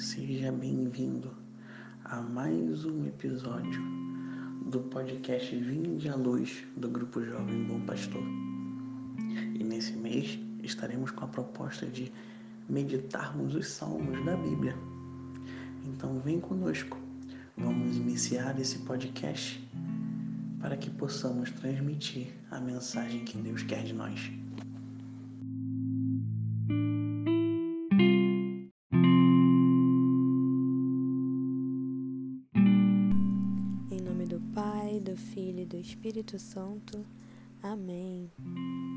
Seja bem-vindo a mais um episódio do podcast Vinde à Luz do Grupo Jovem Bom Pastor. E nesse mês estaremos com a proposta de meditarmos os salmos da Bíblia. Então vem conosco, vamos iniciar esse podcast para que possamos transmitir a mensagem que Deus quer de nós. Espírito Santo. Amém.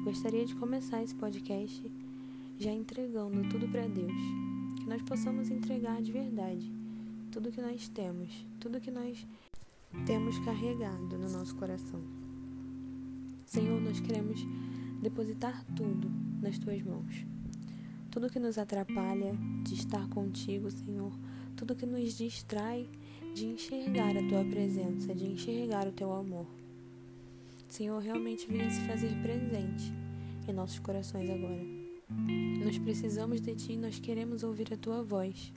Gostaria de começar esse podcast já entregando tudo para Deus. Que nós possamos entregar de verdade tudo que nós temos, tudo que nós temos carregado no nosso coração. Senhor, nós queremos depositar tudo nas tuas mãos. Tudo que nos atrapalha de estar contigo, Senhor, tudo que nos distrai de enxergar a tua presença, de enxergar o teu amor. Senhor, realmente venha se fazer presente em nossos corações agora. Nós precisamos de Ti, nós queremos ouvir a Tua voz.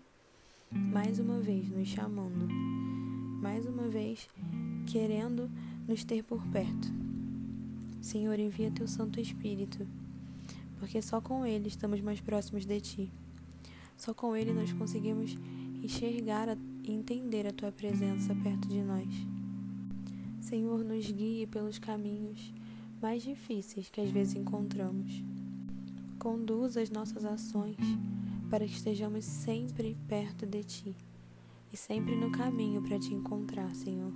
Mais uma vez nos chamando, mais uma vez querendo nos ter por perto. Senhor, envia Teu Santo Espírito, porque só com Ele estamos mais próximos de Ti. Só com Ele nós conseguimos enxergar e entender a Tua presença perto de nós. Senhor, nos guie pelos caminhos mais difíceis que às vezes encontramos. Conduza as nossas ações para que estejamos sempre perto de Ti e sempre no caminho para Te encontrar, Senhor.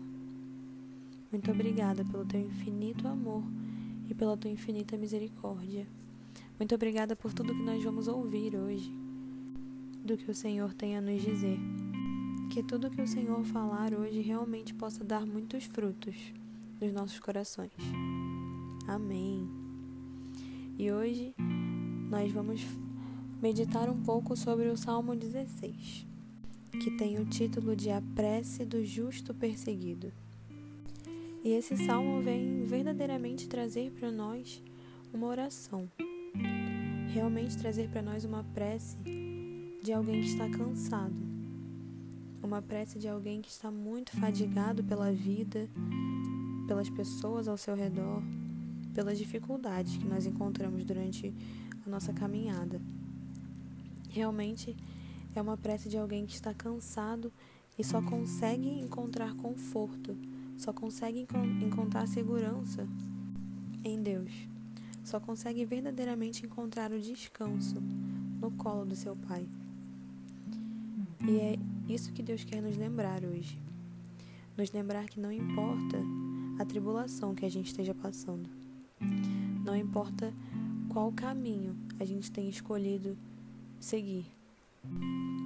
Muito obrigada pelo Teu infinito amor e pela Tua infinita misericórdia. Muito obrigada por tudo que nós vamos ouvir hoje, do que o Senhor tem a nos dizer. Que tudo que o Senhor falar hoje realmente possa dar muitos frutos nos nossos corações. Amém. E hoje nós vamos meditar um pouco sobre o Salmo 16, que tem o título de A Prece do Justo Perseguido. E esse salmo vem verdadeiramente trazer para nós uma oração, realmente trazer para nós uma prece de alguém que está cansado, uma prece de alguém que está muito fadigado pela vida, pelas pessoas ao seu redor, pelas dificuldades que nós encontramos durante a nossa caminhada. Realmente é uma prece de alguém que está cansado e só consegue encontrar conforto, só consegue encontrar segurança em Deus, só consegue verdadeiramente encontrar o descanso no colo do seu Pai. E é isso que Deus quer nos lembrar hoje. Nos lembrar que não importa a tribulação que a gente esteja passando. Não importa qual caminho a gente tem escolhido seguir.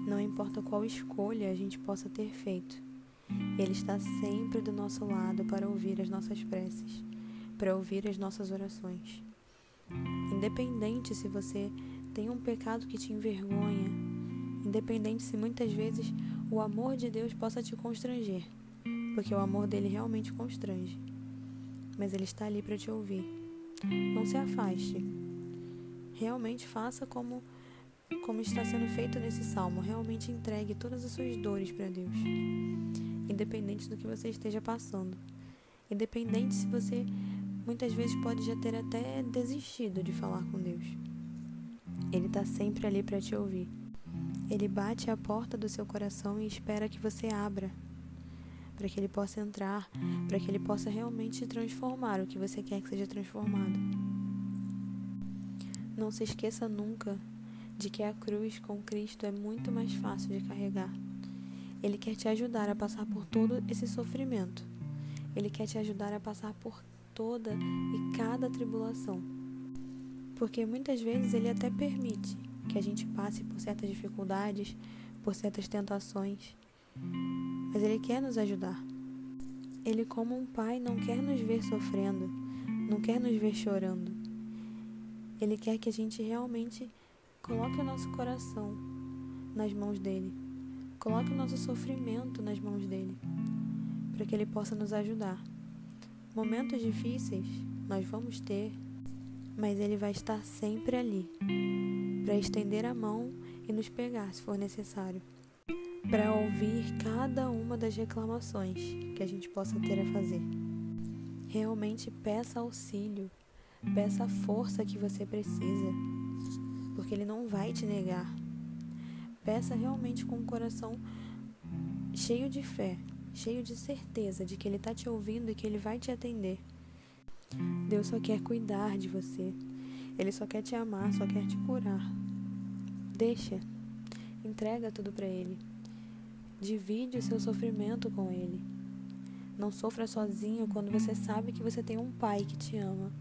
Não importa qual escolha a gente possa ter feito. Ele está sempre do nosso lado para ouvir as nossas preces, para ouvir as nossas orações. Independente se você tem um pecado que te envergonha, independente se muitas vezes o amor de Deus possa te constranger, porque o amor dele realmente constrange. Mas ele está ali para te ouvir. Não se afaste. Realmente faça como como está sendo feito nesse salmo. Realmente entregue todas as suas dores para Deus, independente do que você esteja passando. Independente se você muitas vezes pode já ter até desistido de falar com Deus. Ele está sempre ali para te ouvir. Ele bate à porta do seu coração e espera que você abra, para que ele possa entrar, para que ele possa realmente transformar o que você quer que seja transformado. Não se esqueça nunca de que a cruz com Cristo é muito mais fácil de carregar. Ele quer te ajudar a passar por todo esse sofrimento. Ele quer te ajudar a passar por toda e cada tribulação. Porque muitas vezes ele até permite que a gente passe por certas dificuldades, por certas tentações. Mas Ele quer nos ajudar. Ele, como um pai, não quer nos ver sofrendo, não quer nos ver chorando. Ele quer que a gente realmente coloque o nosso coração nas mãos dele, coloque o nosso sofrimento nas mãos dele, para que ele possa nos ajudar. Momentos difíceis nós vamos ter, mas ele vai estar sempre ali para estender a mão e nos pegar se for necessário. para ouvir cada uma das reclamações que a gente possa ter a fazer. Realmente peça auxílio, peça a força que você precisa, porque Ele não vai te negar. Peça realmente com o coração cheio de fé, cheio de certeza de que Ele está te ouvindo e que Ele vai te atender. Deus só quer cuidar de você. Ele só quer te amar, só quer te curar. Deixa, entrega tudo para Ele. Divide o seu sofrimento com Ele. Não sofra sozinho quando você sabe que você tem um Pai que te ama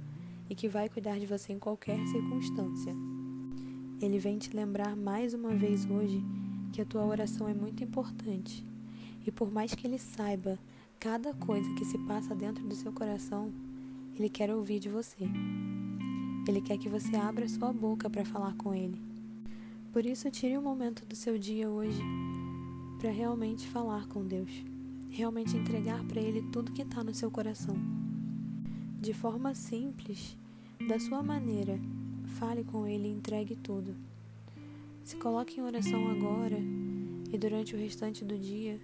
e que vai cuidar de você em qualquer circunstância. Ele vem te lembrar mais uma vez hoje que a tua oração é muito importante. E por mais que ele saiba cada coisa que se passa dentro do seu coração, ele quer ouvir de você. Ele quer que você abra sua boca para falar com ele. Por isso, tire um momento do seu dia hoje para realmente falar com Deus, realmente entregar para Ele tudo que está no seu coração. De forma simples, da sua maneira, fale com Ele e entregue tudo. Se coloque em oração agora e durante o restante do dia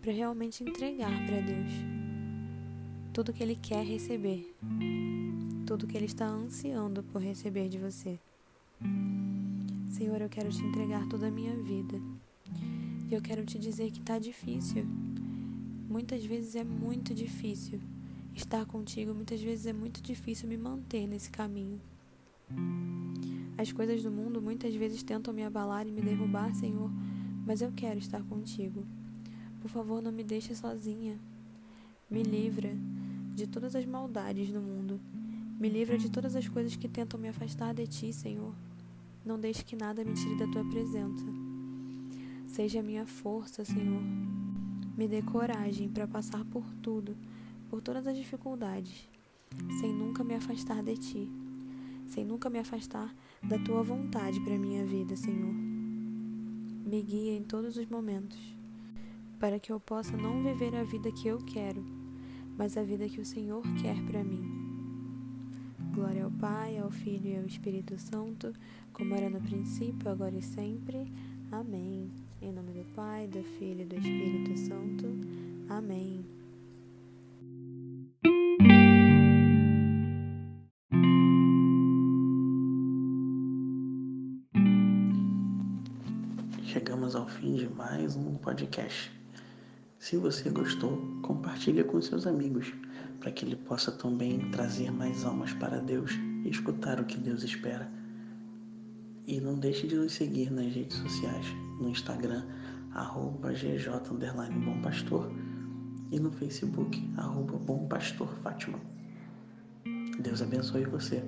para realmente entregar para Deus tudo que Ele quer receber, tudo que Ele está ansiando por receber de você. Senhor, eu quero te entregar toda a minha vida. E eu quero te dizer que está difícil. Muitas vezes é muito difícil estar contigo, muitas vezes é muito difícil me manter nesse caminho. As coisas do mundo muitas vezes tentam me abalar e me derrubar, Senhor, mas eu quero estar contigo. Por favor, não me deixe sozinha. Me livra de todas as maldades do mundo. Me livra de todas as coisas que tentam me afastar de ti, Senhor. Não deixe que nada me tire da tua presença. Seja a minha força, Senhor. Me dê coragem para passar por tudo, por todas as dificuldades, sem nunca me afastar de ti, sem nunca me afastar da tua vontade para minha vida, Senhor. Me guia em todos os momentos, para que eu possa não viver a vida que eu quero, mas a vida que o Senhor quer para mim. Glória ao Pai, ao Filho e ao Espírito Santo, como era no princípio, agora e sempre. Amém. Em nome do Pai, do Filho e do Espírito Santo. Amém. Chegamos ao fim de mais um podcast. Se você gostou, compartilhe com seus amigos, para que ele possa também trazer mais almas para Deus e escutar o que Deus espera. E não deixe de nos seguir nas redes sociais, no Instagram, arroba gj Bom Pastor, e no Facebook, arroba Bom Pastor Fátima. Deus abençoe você.